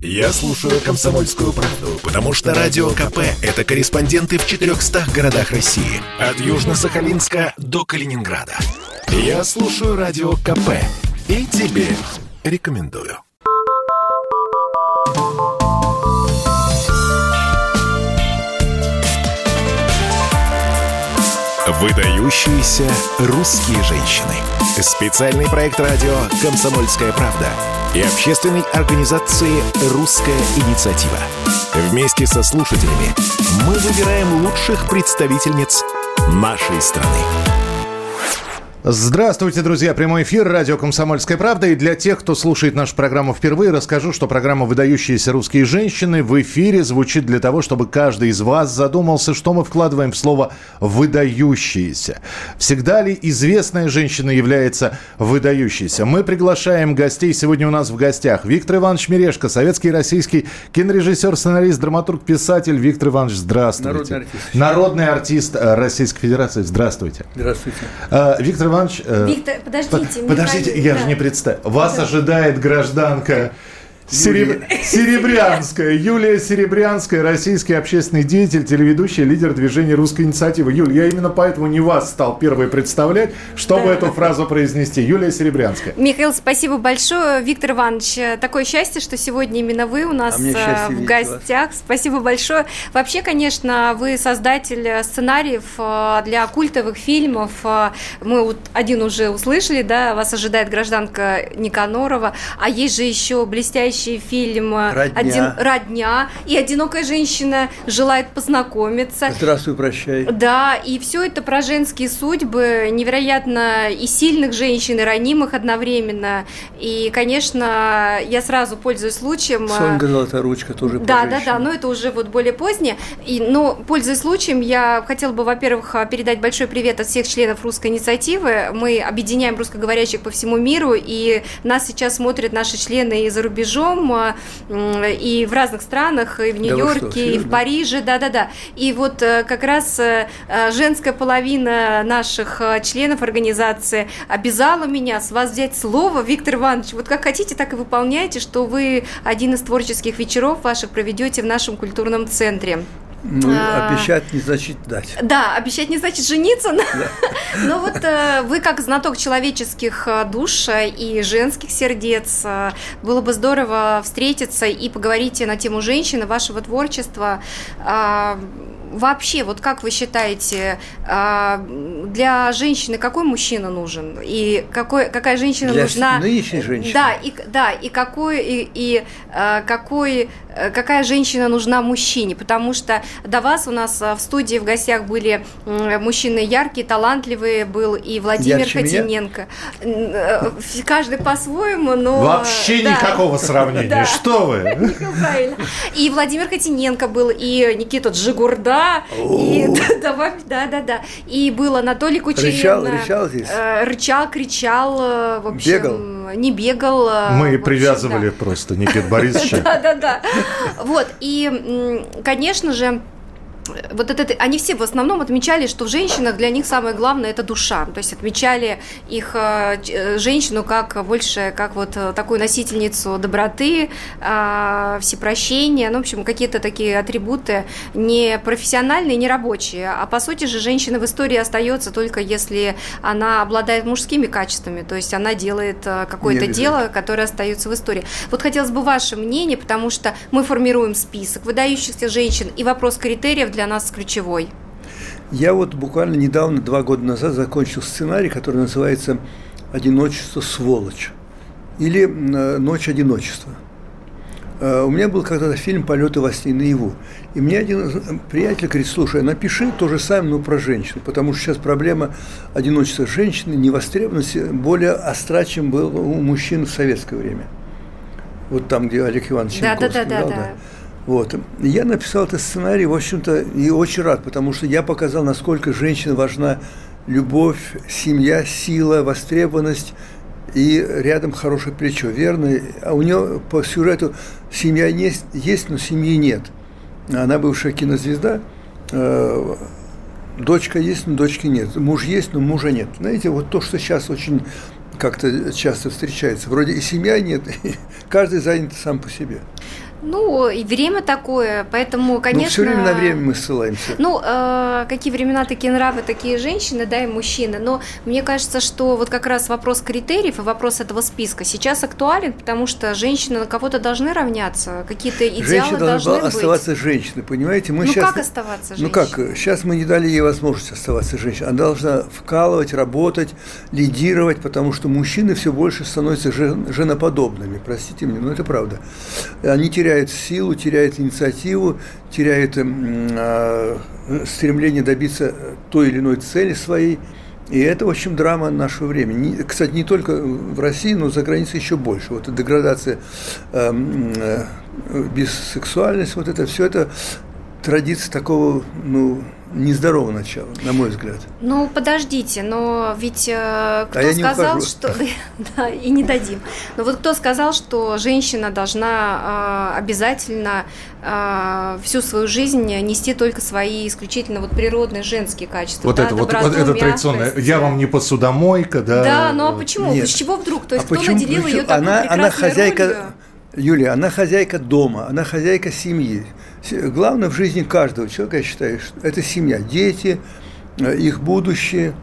Я слушаю «Комсомольскую правду», потому что «Радио КП» — это корреспонденты в 400 городах России. От Южно-Сахалинска до Калининграда. Я слушаю «Радио КП» и тебе рекомендую. Выдающиеся русские женщины. Специальный проект радио «Комсомольская правда» и общественной организации «Русская инициатива». Вместе со слушателями мы выбираем лучших представительниц нашей страны. Здравствуйте, друзья. Прямой эфир радио «Комсомольская правда». И для тех, кто слушает нашу программу впервые, расскажу, что программа «Выдающиеся русские женщины» в эфире звучит для того, чтобы каждый из вас задумался, что мы вкладываем в слово «выдающиеся». Всегда ли известная женщина является выдающейся? Мы приглашаем гостей. Сегодня у нас в гостях Виктор Иванович Мирешко, советский и российский кинорежиссер, сценарист, драматург, писатель. Виктор Иванович, здравствуйте. Народный артист. Народный артист Российской Федерации. Здравствуйте. Здравствуйте. Э, Виктор Иванович... э, Виктор, подождите. Под- Подождите, я да. же не представил. Вас Да. ожидает гражданка Сереб- Серебрянская. Юлия Серебрянская, российский общественный деятель, телеведущая, лидер движения «Русская инициатива». Юль, я именно поэтому не вас стал первой представлять, чтобы эту фразу произнести. Юлия Серебрянская. Михаил, спасибо большое. Виктор Иванович, такое счастье, что сегодня именно вы у нас А э, в гостях. Спасибо большое. Вообще, конечно, вы создатель э, сценариев э, для культовых фильмов. Мы вот один уже услышали, да, вас ожидает гражданка Никанорова, а есть же еще блестящий фильм э, «Родня». «Родня», и «Одинокая женщина желает познакомиться». Здравствуй, прощай. Да, и все это про женские судьбы, невероятно и сильных женщин, и ранимых одновременно. И, конечно, я сразу пользуюсь случаем. э, Сонька Золоторучка тоже про Да, да, да, но это уже вот более позднее. И, но, пользуясь случаем, я хотела бы, во-первых, передать большой привет от всех членов русской инициативы. Мы объединяем русскоговорящих по всему миру, и нас сейчас смотрят наши члены и за рубежом, э, м, и в разных странах, и в Да Нью-Йорке, что, и в? Париже, да-да-да. И вот э, как раз э, э, женская половина наших э, членов организации обязала меня с вас взять слово, Виктор Иванович. Вот как хотите, так и выполняйте, что вы один из творческих вечеров ваших проведете в нашем культурном центре. Ну, А. обещать не значит дать. Да, обещать не значит жениться, но, но вот э, вы как знаток человеческих э, душ э, и женских сердец, было бы здорово встретиться и поговорить на тему женщины, вашего творчества. А, Вообще, вот как вы считаете, а, для женщины какой мужчина нужен? И какой, какая женщина Для нужна? нынешней женщины? Да, и, да, и какой, и, и, э, какой, э, какая женщина нужна мужчине? Потому что до вас у нас э, в студии в гостях были мужчины яркие, талантливые, был и Владимир Ярче? Хотиненко. Э, Каждый по-своему, но... Вообще да. никакого сравнения. Что вы? И Владимир Хотиненко был, и Никита Джигурда, и да, да, да, да, да. И был Анатолий Кучерин. Рычал, рычал здесь? Э, Рычал, кричал, э, в общем, Бегал? не бегал. э, Мы общем, привязывали да. просто Никит Борисовича. Да, да, да. Вот, и, конечно же, вот это, они все в основном отмечали, что в женщинах для них самое главное это душа. То есть отмечали их э, э, женщину как больше, как вот э, такую носительницу доброты, э, всепрощения, ну, в общем, какие-то такие атрибуты не профессиональные, не рабочие. А по сути же женщина в истории остается только если она обладает мужскими качествами, то есть она делает какое-то дело, которое остается в истории. Вот хотелось бы ваше мнение, потому что мы формируем список выдающихся женщин, и вопрос критериев для нас ключевой. Я вот буквально недавно, два года назад, закончил сценарий, который называется «Одиночество, сволочь» или э, «Ночь одиночества». Э, У меня был когда-то фильм «Полеты во сне наяву». И мне один из- приятель говорит, слушай, напиши то же самое, но про женщин, потому что сейчас проблема одиночества женщины, невостребованности более остра, чем был у мужчин в советское время. Вот там, где Олег Иванович Да, да, Янковский да, да, играл, да. Вот. Я написал этот сценарий, в общем-то, и очень рад, потому что я показал, насколько женщине важна любовь, семья, сила, востребованность и рядом хорошее плечо, верно? А у нее по сюжету семья есть, есть но семьи нет. Она бывшая кинозвезда, э, дочка есть, но дочки нет. Муж есть, но мужа нет. Знаете, вот то, что сейчас очень как-то часто встречается. Вроде и семья нет, и каждый занят сам по себе. Ну, и время такое, поэтому, конечно... Ну, все время на время мы ссылаемся. Ну, э, какие времена, такие нравы, такие женщины, да, и мужчины. Но мне кажется, что вот как раз вопрос критериев и вопрос этого списка сейчас актуален, потому что женщины на кого-то должны равняться, какие-то идеалы Женщина должны быть. оставаться женщиной, понимаете? Мы ну, сейчас... как оставаться женщиной? Ну, как? Сейчас мы не дали ей возможность оставаться женщиной. Она должна вкалывать, работать, лидировать, потому что мужчины все больше становятся жен, женоподобными. Простите меня, но это правда. Они теряют теряет силу, теряет инициативу, теряет э, стремление добиться той или иной цели своей. И это, в общем, драма нашего времени. Кстати, не только в России, но за границей еще больше. Вот деградация, э, э, бисексуальность, вот это все это традиция такого, ну, нездорового начала, на мой взгляд. Ну, подождите, но ведь э, кто а сказал, что... да, и не дадим. Но вот кто сказал, что женщина должна э, обязательно э, всю свою жизнь нести только свои исключительно вот природные женские качества? Вот да, это вот, вот это традиционное. Я вам не посудомойка, да? Да, ну а почему? Нет. С чего вдруг? То есть а кто почему, наделил почему? ее такой она, прекрасной она хозяйка, ролью? Юлия, она хозяйка дома, она хозяйка семьи. Главное в жизни каждого человека, я считаю, что это семья, дети, э, их будущее.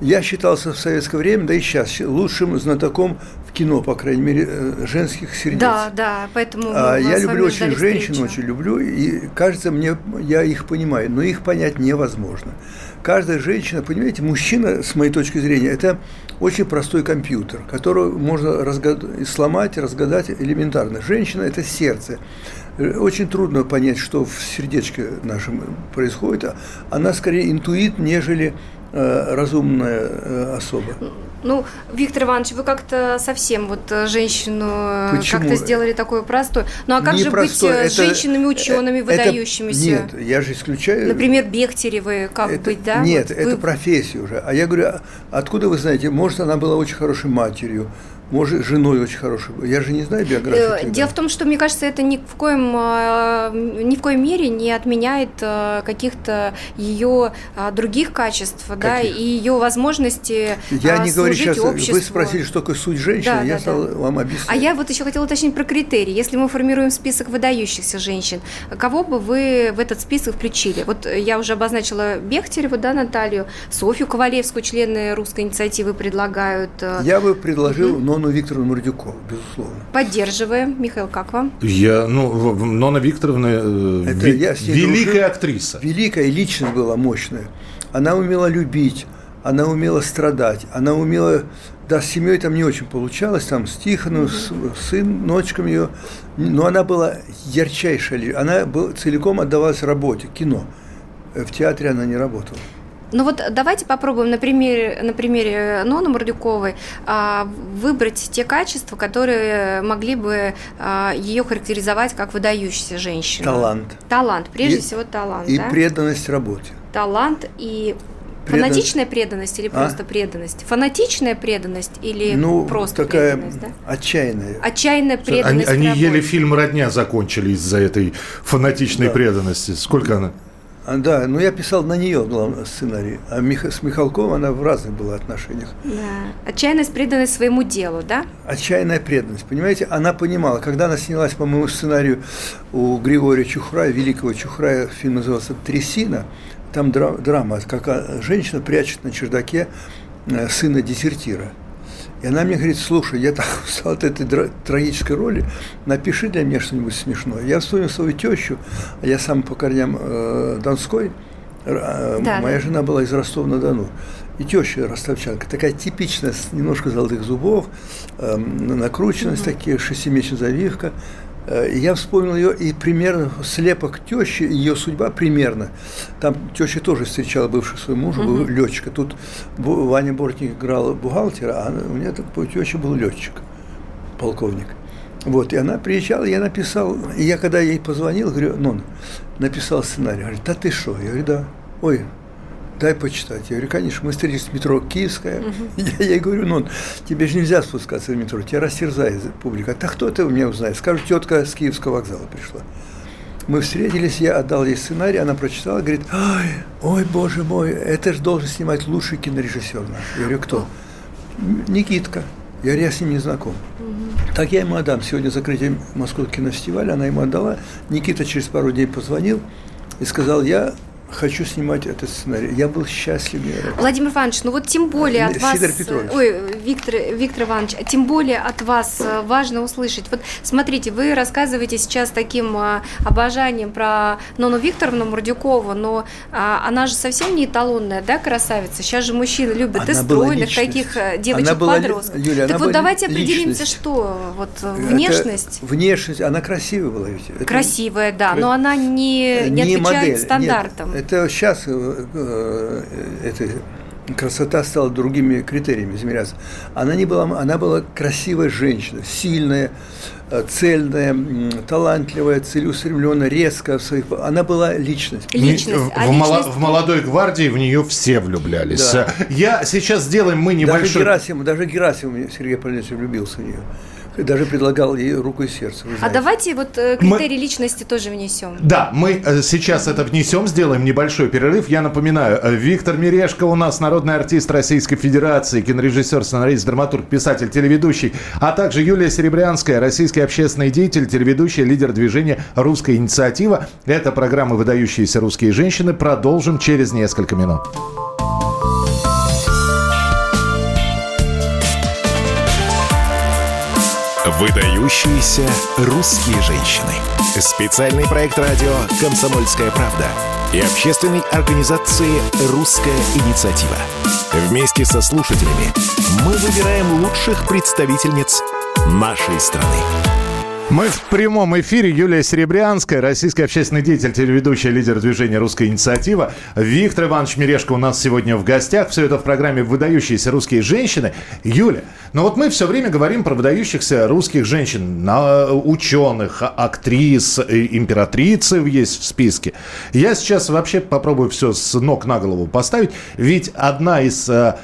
Я считался в советское время, да и сейчас, лучшим знатоком в кино, по крайней мере, э, женских сердец. Да, да, поэтому а, Я люблю очень женщин, встречу. очень люблю, и кажется мне, я их понимаю, но их понять невозможно. Каждая женщина, понимаете, мужчина, с моей точки зрения, это очень простой компьютер, который можно разгад... сломать, разгадать элементарно. Женщина – это сердце. Очень трудно понять, что в сердечке нашем происходит. Она скорее интуит, нежели э, разумная э, особа. Ну, Виктор Иванович, вы как-то совсем вот э, женщину как-то сделали такую простую. Ну а как Не же простой, быть это, женщинами учеными это, выдающимися? Нет, я же исключаю. Например, Бехтеревы, как это, быть, да? Нет, вот это вы... профессия уже. А я говорю, а откуда вы знаете? Может, она была очень хорошей матерью, может, женой очень хорошей. Я же не знаю биографию. Э, дело в том, что, мне кажется, это ни в коем, э, ни в коем мере не отменяет э, каких-то ее других качеств, Каких? да, и ее возможности Я не говорю сейчас, обществу. вы спросили, что такое суть женщины, да, я да, стал да. вам объяснять. А я вот еще хотела уточнить про критерии. Если мы формируем список выдающихся женщин, кого бы вы в этот список включили? Вот я уже обозначила Бехтереву, да, Наталью, Софью Ковалевскую, члены русской инициативы предлагают. Я бы предложил, угу. Нону Викторовну Мордюкову, безусловно. Поддерживаем. Михаил, как вам? Я, ну, Нона Викторовна э, Это ви- я великая дружил. актриса. Великая личность была мощная. Она умела любить, она умела страдать, она умела да, с семьей там не очень получалось, там с Тихоном, mm-hmm. с сыночком ее, но она была ярчайшая, она был, целиком отдавалась работе, кино. В театре она не работала. Ну вот давайте попробуем на примере, на примере Ноны Мордюковой а, выбрать те качества, которые могли бы а, ее характеризовать как выдающаяся женщина. Талант. Талант, прежде и, всего талант. И да? преданность работе. Талант и Фанатичная преданность или а? просто преданность? Фанатичная преданность или ну, просто такая преданность? Да? Отчаянная. Отчаянная преданность. Они, они еле фильм Родня закончили из-за этой фанатичной да. преданности. Сколько она? А, да, но я писал на нее главный сценарий, а Мих, с Михалковым она в разных была отношениях. Да. Отчаянность, преданность своему делу, да? Отчаянная преданность. Понимаете, она понимала, когда она снялась по моему сценарию у Григория Чухрая, великого Чухрая, фильм назывался «Трясина», там драма, как женщина прячет на чердаке э, сына дезертира – и она мне говорит, слушай, я так устал от этой трагической роли, напиши для меня что-нибудь смешное. Я вспомнил свою тещу, а я сам по корням э, Донской, э, да, моя жена была из Ростова-на-Дону. И теща ростовчанка, такая типичная, с немножко золотых зубов, э, накрученность, угу. такие шестимесячная завивка. Э, я вспомнил ее, и примерно слепок тещи, ее судьба примерно. Там теща тоже встречала бывшего своего мужа, был uh-huh. летчика. Тут Ваня Бортник играл бухгалтера, а у меня теща был летчик, полковник. Вот, и она приезжала, я написал, и я когда ей позвонил, говорю, ну, написал сценарий, говорит, да ты что? Я говорю, да. Ой, дай почитать. Я говорю, конечно, мы встретились в метро Киевская. Угу. Я ей говорю, ну, тебе же нельзя спускаться в метро, тебя растерзает публика. А кто у меня узнает? Скажу, тетка с Киевского вокзала пришла. Мы встретились, я отдал ей сценарий, она прочитала, говорит, ой, ой, боже мой, это же должен снимать лучший кинорежиссер наш. Я говорю, кто? Никитка. Я говорю, я с ним не знаком. Угу. Так я ему отдам. Сегодня закрытие Московского кинофестиваля, она ему отдала. Никита через пару дней позвонил и сказал, я хочу снимать этот сценарий. Я был счастлив. Владимир Иванович, ну вот тем более от вас... Петрович. Ой, Виктор, Виктор Иванович, тем более от вас э, важно услышать. Вот смотрите, вы рассказываете сейчас таким э, обожанием про Нону Викторовну Мурдюкову, но а, она же совсем не эталонная, да, красавица? Сейчас же мужчины любят она и стройных таких э, девочек-подростков. Юля, так вот давайте определимся, личность. что вот внешность. Это, внешность, она красивая была ведь. Красивая, да, но она не, не, не отвечает модель. стандартам. Нет, это сейчас э, э, это, красота стала другими критериями измеряться. Она не была, она была красивая женщина, сильная, э, цельная, талантливая, целеустремленная, резкая в своих. Она была личность. Личность. А в, личность... в молодой гвардии в нее все влюблялись. Да. Я сейчас сделаем мы небольшой. Даже Герасим, даже Герасим Сергей Павлович влюбился в нее. Даже предлагал ей руку и сердце. А давайте вот э, критерии мы... личности тоже внесем. Да, мы э, сейчас это внесем, сделаем небольшой перерыв. Я напоминаю, э, Виктор Мирешко у нас народный артист Российской Федерации, кинорежиссер, сценарист, драматург, писатель, телеведущий, а также Юлия Серебрянская, российский общественный деятель, телеведущий, лидер движения «Русская инициатива». Это программа «Выдающиеся русские женщины». Продолжим через несколько минут. Выдающиеся русские женщины. Специальный проект радио «Комсомольская правда» и общественной организации «Русская инициатива». Вместе со слушателями мы выбираем лучших представительниц нашей страны. Мы в прямом эфире. Юлия Серебрянская, российский общественный деятель, телеведущая, лидер движения «Русская инициатива». Виктор Иванович Мирешко у нас сегодня в гостях. Все это в программе «Выдающиеся русские женщины». Юля, ну вот мы все время говорим про выдающихся русских женщин, ученых, актрис, императрицы есть в списке. Я сейчас вообще попробую все с ног на голову поставить. Ведь одна из э,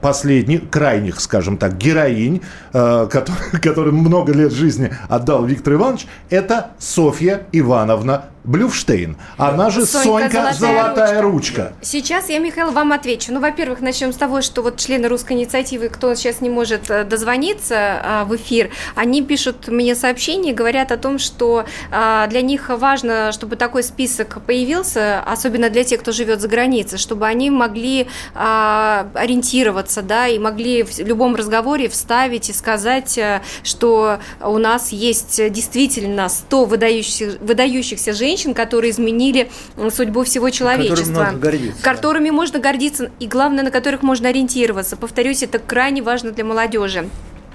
последних, крайних, скажем так, героинь, э, который, который много лет жизни отдал Виктор Иванович, это Софья Ивановна Блюфштейн. Она же Сонька, Сонька Золотая, Золотая ручка. ручка. Сейчас я, Михаил, вам отвечу. Ну, во-первых, начнем с того, что вот члены русской инициативы, кто сейчас не может э, дозвониться а, в эфир, они пишут мне сообщения, говорят о том, что а, для них важно, чтобы такой список появился, особенно для тех, кто живет за границей, чтобы они могли а, ориентироваться, да, и могли в любом разговоре вставить и сказать, э, что у нас есть действительно 100 выдающихся, выдающихся женщин, женщин, которые изменили судьбу всего человечества. Которыми можно гордиться. Которыми можно гордиться и, главное, на которых можно ориентироваться. Повторюсь, это крайне важно для молодежи.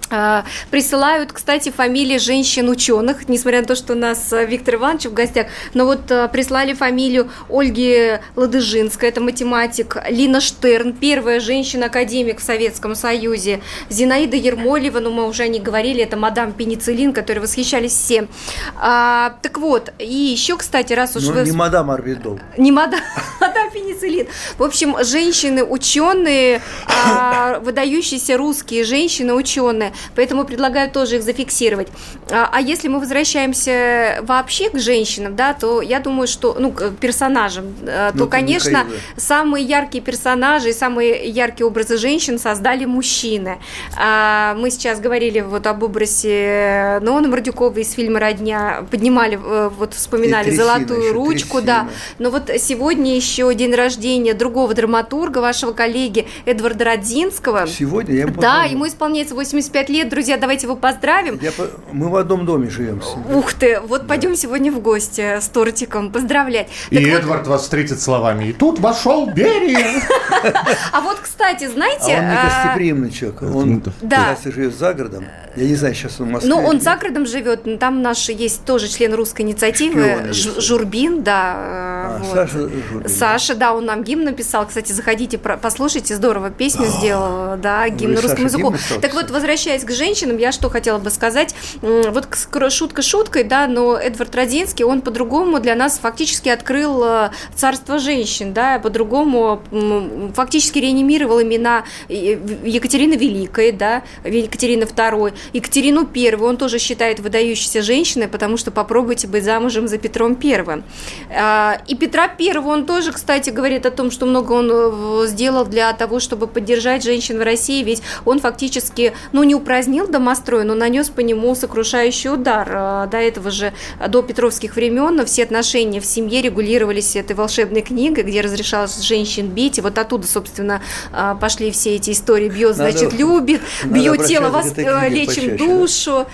А, присылают, кстати, фамилии женщин-ученых, несмотря на то, что у нас э, Виктор Иванович в гостях, но вот э, прислали фамилию Ольги Ладыжинской, это математик, Лина Штерн, первая женщина-академик в Советском Союзе, Зинаида Ермолева, ну мы уже не говорили, это мадам Пенициллин, которой восхищались все. А, так вот, и еще, кстати, раз уж ну, вы... не мадам Арвидол. Не мадам, мадам Пенициллин. В общем, женщины-ученые, а, выдающиеся русские женщины-ученые, поэтому предлагаю тоже их зафиксировать. А, а если мы возвращаемся вообще к женщинам, да, то я думаю, что, ну, к персонажам, э, то, ну, конечно, Михаил. самые яркие персонажи и самые яркие образы женщин создали мужчины. А, мы сейчас говорили вот об образе Ноны Мордюковой из фильма «Родня», поднимали, э, вот вспоминали «Золотую еще, ручку», да, но вот сегодня еще день рождения другого драматурга, вашего коллеги Эдварда Родзинского. Сегодня? Я да, ему исполняется 85 25 лет, друзья, давайте его поздравим. Я, мы в одном доме живем. Ух ты, вот да. пойдем сегодня в гости с тортиком поздравлять. И так Эдвард вот... вас встретит словами, и тут вошел Берия. А вот, кстати, знаете... А он не а, гостеприимный человек, он да. живет за городом. Я не знаю, сейчас он в Москве. Ну, он за городом живет, там наш есть тоже член русской инициативы, Журбин, да. А. Саша Журбин. Саша, да, он нам гимн написал. Кстати, заходите, послушайте, здорово песню сделал, да, гимн русскому языку. Так вот, возвращаясь к женщинам, я что хотела бы сказать. Вот шутка шуткой, да, но Эдвард Родзинский, он по-другому для нас фактически открыл э, царство женщин, да, по-другому фактически реанимировал имена Екатерины Великой, да, Екатерины Второй, Екатерину Первую он тоже считает выдающейся женщиной, потому что попробуйте быть замужем за Петром Первым. А, и Петра Первого он тоже, кстати, говорит о том, что много он э, сделал для того, чтобы поддержать женщин в России, ведь он фактически, ну, не упразднил домострой, но нанес по нему сокрушающий удар. Э, до этого же, до Петровских времен, все отношения в семье регулировались этой волшебной книгой, где разрешалось женщин бить. И вот оттуда, собственно, э, пошли все эти истории «бьет, значит, любит», «бьет тело, вас, лечим душу».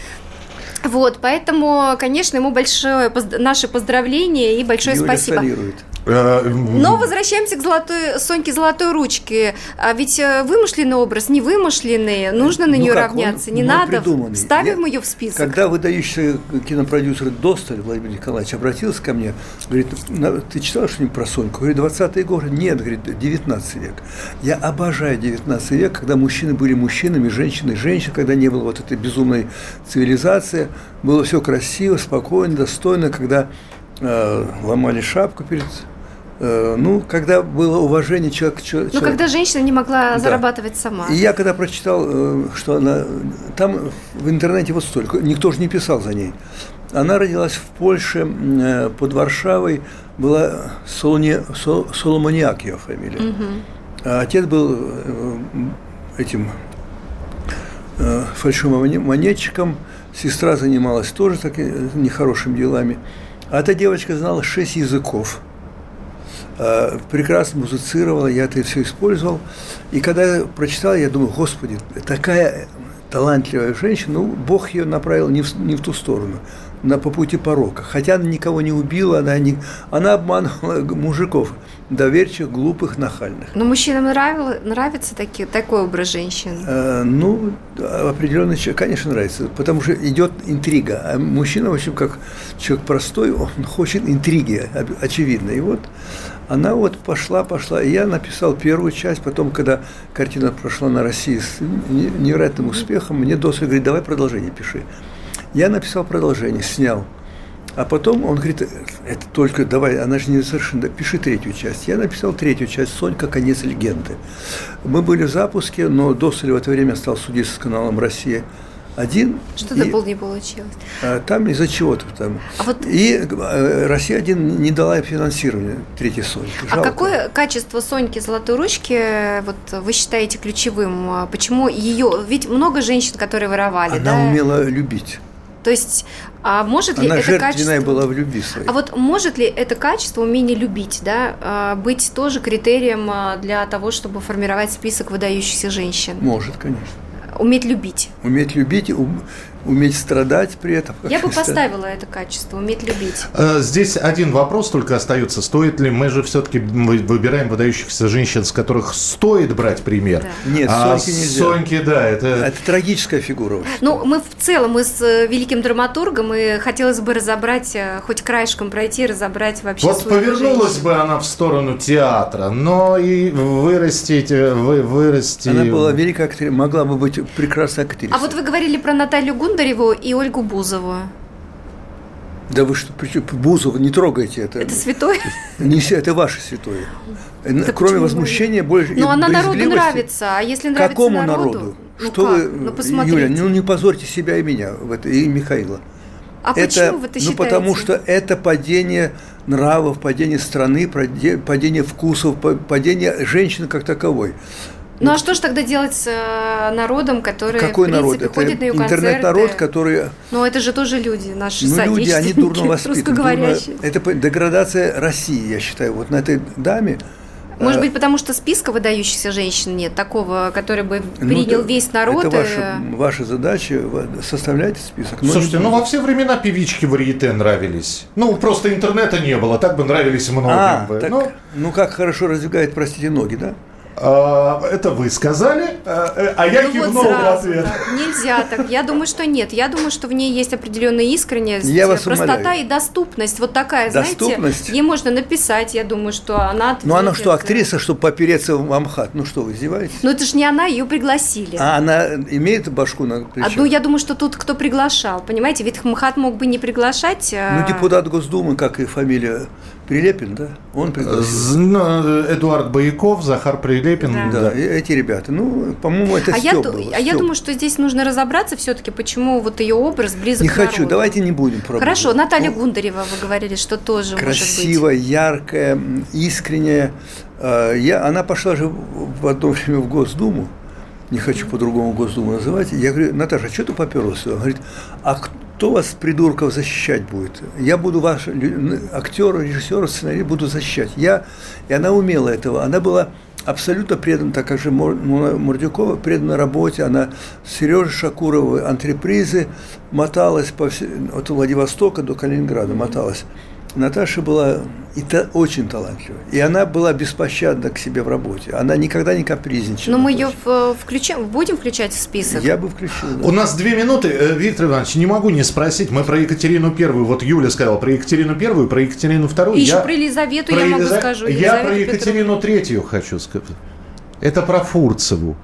Вот, поэтому, конечно, ему большое наши поздравления и большое Юля спасибо. Солирует. Э, Но возвращаемся к золотой, Соньке Золотой Ручке. А ведь э, вымышленный образ, не вымышленный, нужно на ну нее равняться, он, не надо. Придуманный. Ставим Я, ее в список. Когда выдающийся кинопродюсер Досталь Владимир Николаевич обратился ко мне, говорит, ты читал что-нибудь про Соньку? Говорит, 20-е годы? Нет, говорит, 19 век. Я обожаю 19 век, когда мужчины были мужчинами, женщины женщины, когда не было вот этой безумной цивилизации, было все красиво, спокойно, достойно, когда э, ломали шапку перед Э, ну, когда было уважение человека... человек, ну, когда женщина не могла да. зарабатывать сама. И я когда прочитал, э, что она... Там в интернете вот столько, никто же не писал за ней. Она родилась в Польше, э, под Варшавой, была Солоне, Сол, Соломониак ее фамилия. Угу. А отец был этим фальшивым монетчиком, сестра занималась тоже так, нехорошими делами. А эта девочка знала шесть языков – Э, прекрасно музицировала, я это все использовал. И когда я прочитал, я думаю, господи, такая талантливая женщина, ну, Бог ее направил не в, не в ту сторону, на, по пути порока. Хотя она никого не убила, она, не, она обманывала мужиков, доверчивых, глупых, нахальных. Но мужчинам нравил, нравится таки, такой образ женщин? Э, ну, определенный человек, конечно, нравится, потому что идет интрига. А мужчина, в общем, как человек простой, он хочет интриги, очевидно. И вот она вот пошла, пошла. И я написал первую часть, потом, когда картина прошла на России с невероятным успехом, мне Досвид говорит, давай продолжение пиши. Я написал продолжение, снял. А потом он говорит, это только давай, она же не совершенно, пиши третью часть. Я написал третью часть, Сонька, конец легенды. Мы были в запуске, но Доссель в это время стал судиться с каналом «Россия» один. Что-то был не получилось. А, там из-за чего-то там. А вот... И э, Россия один не дала финансирования третьей Соньки. А какое качество Соньки Золотой Ручки вот вы считаете ключевым? А почему ее? Ведь много женщин, которые воровали. Она да? умела любить. То есть, а может ли Она это качество... была в любви своей. А вот может ли это качество, умение любить, да, а, быть тоже критерием для того, чтобы формировать список выдающихся женщин? Может, конечно. Уметь любить. Уметь любить, уметь страдать при этом. Я бы поставила это качество, уметь любить. Э, здесь один вопрос только остается. Стоит ли, мы же все-таки выбираем выдающихся женщин, с которых стоит брать пример. Да. Нет, а Соньки нельзя. Соньки, да. Это... это трагическая фигура. Ну, мы в целом, мы с э, великим драматургом, и хотелось бы разобрать, э, хоть краешком пройти, разобрать вообще Вот повернулась женщин. бы она в сторону театра, но и вырастить, вы, вырасти... Она была великая актриса, могла бы быть прекрасной актрисой. А вот вы говорили про Наталью Гун, Бондареву и Ольгу Бузову. Да вы что, Бузова, не трогайте это. Это святой? Не, это ваше святое. Это Кроме возмущения, больше Но она народу нравится, а если нравится Какому народу? народу? Ну что как? вы, ну, Юля, ну не позорьте себя и меня, в это, и Михаила. А это, почему вы это считаете? Ну, потому что это падение нравов, падение страны, падение вкусов, падение женщины как таковой. Ну а что же тогда делать с э, народом, который, Какой в принципе, народ? ходит это на ее интернет-народ, который... Ну это же тоже люди, наши ну, люди, они дурно воспитаны. Дурно... Это деградация России, я считаю. Вот на этой даме может э, быть, потому что списка выдающихся женщин нет, такого, который бы принял ну, весь народ. Это ваша, ваша задача, составлять список. Но Слушайте, не... ну во все времена певички варьете нравились. Ну, просто интернета не было, так бы нравились многим. А, бы. Так, ну, ну, как хорошо раздвигает, простите, ноги, да? А, это вы сказали, а, э, а я ну кивнул вот сразу, в ответ. Да. Нельзя так. Я думаю, что нет. Я думаю, что в ней есть определенная искренность, я вас простота умоляю. и доступность. Вот такая, доступность. знаете, ей можно написать. Я думаю, что она. Ну она что, актриса, чтобы попереться в Амхат? Ну что, вы издеваетесь? Ну это же не она, ее пригласили. А она имеет башку на плечах? А, ну я думаю, что тут кто приглашал, понимаете? Ведь Мхат мог бы не приглашать. А ну депутат Госдумы, как и фамилия Прилепин, да? Он пригласил. Ну, Эдуард Бояков, Захар Прилепин. Да, да. эти ребята. Ну, по-моему, это а я, был, А я думаю, что здесь нужно разобраться все-таки, почему вот ее образ близок Не к хочу, давайте не будем пробовать. Хорошо, Наталья ну, Гундарева, вы говорили, что тоже Красивая, яркая, искренняя. А, я, она пошла же в одно время в Госдуму, не хочу по-другому Госдуму называть. Я говорю, Наташа, а что ты поперлась? Он говорит, а кто вас, придурков, защищать будет? Я буду ваш актер, режиссер, сценарист, буду защищать. Я, и она умела этого. Она была абсолютно предана, так как же Мордюкова предана работе. Она с Сережей Шакуровой антрепризы моталась по, от Владивостока до Калининграда, моталась. Наташа была и та, очень талантлива. И она была беспощадна к себе в работе. Она никогда не капризничала. Но мы ее включаем, будем включать в список? Я бы включил. Да. У нас две минуты. Э, Виктор Иванович, не могу не спросить. Мы про Екатерину Первую. Вот Юля сказала про Екатерину Первую, про Екатерину Вторую. И я... еще про Елизавету про я могу Елиза... скажу. Я про Екатерину Третью хочу сказать. Это про Фурцеву.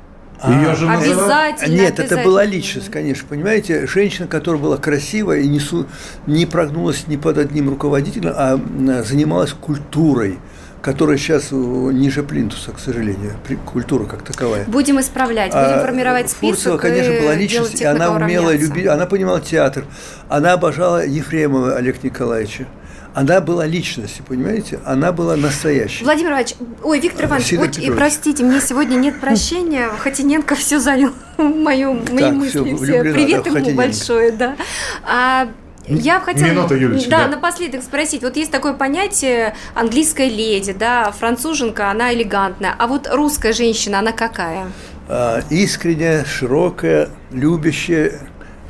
Ее же обязательно. Нет, обязательно. это была личность, конечно. Понимаете, женщина, которая была красивая и не, су, не прогнулась ни под одним руководителем, а занималась культурой которая сейчас ниже плинтуса, к сожалению, культура как таковая. Будем исправлять, будем а формировать список. Фурцева, конечно, была личность, и она умела любить, она понимала театр, она обожала Ефремова Олега Николаевича она была личностью, понимаете? Она была настоящей. Владимир Иванович, ой, Виктор Иванович, ой, простите, мне сегодня нет прощения. Хотиненко все занял мою, мои мысли все. Привет да, ему большое, да. А, я хотела Минута, Юлечка, да, да, напоследок спросить. Вот есть такое понятие английская леди, да, француженка, она элегантная. А вот русская женщина, она какая? А, искренняя, широкая, любящая,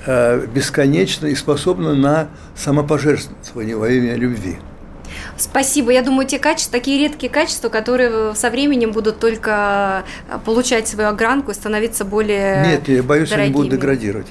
Э, бесконечно и способна на самопожертвование во имя любви. Спасибо. Я думаю, те качества, такие редкие качества, которые со временем будут только э, получать свою огранку и становиться более Нет, я боюсь, дорогими. они будут деградировать.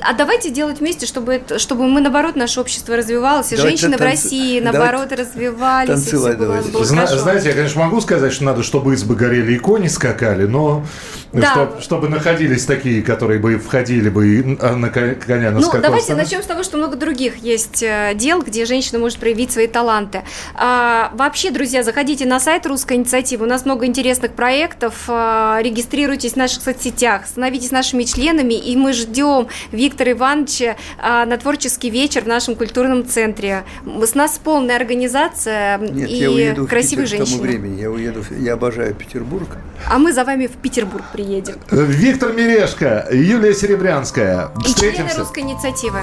А давайте делать вместе, чтобы, чтобы мы, наоборот, наше общество развивалось, и давайте женщины танц... в России, наоборот, развивались. Танцевать и давайте. Было, Зна- знаете, я, конечно, могу сказать, что надо, чтобы избы горели и кони скакали, но да. чтобы, чтобы находились такие, которые бы входили бы а, на коня на Ну, давайте начнем с того, что много других есть э, дел, где женщина может проявить свои таланты. А, вообще, друзья, заходите на сайт Русской инициативы. У нас много интересных проектов. А, регистрируйтесь в наших соцсетях, становитесь нашими членами, и мы ждем Виктора Ивановича а, на творческий вечер в нашем культурном центре. С нас полная организация Нет, и я уеду красивые в женщины. К тому времени я уеду, я обожаю Петербург. А мы за вами в Петербург приедем. Виктор Мирешко, Юлия Серебрянская. И члены русской инициативы.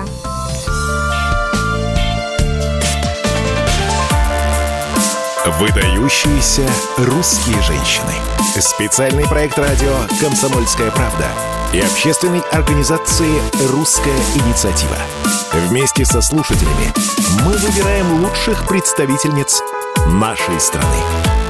Выдающиеся русские женщины. Специальный проект радио «Комсомольская правда» и общественной организации «Русская инициатива». Вместе со слушателями мы выбираем лучших представительниц нашей страны.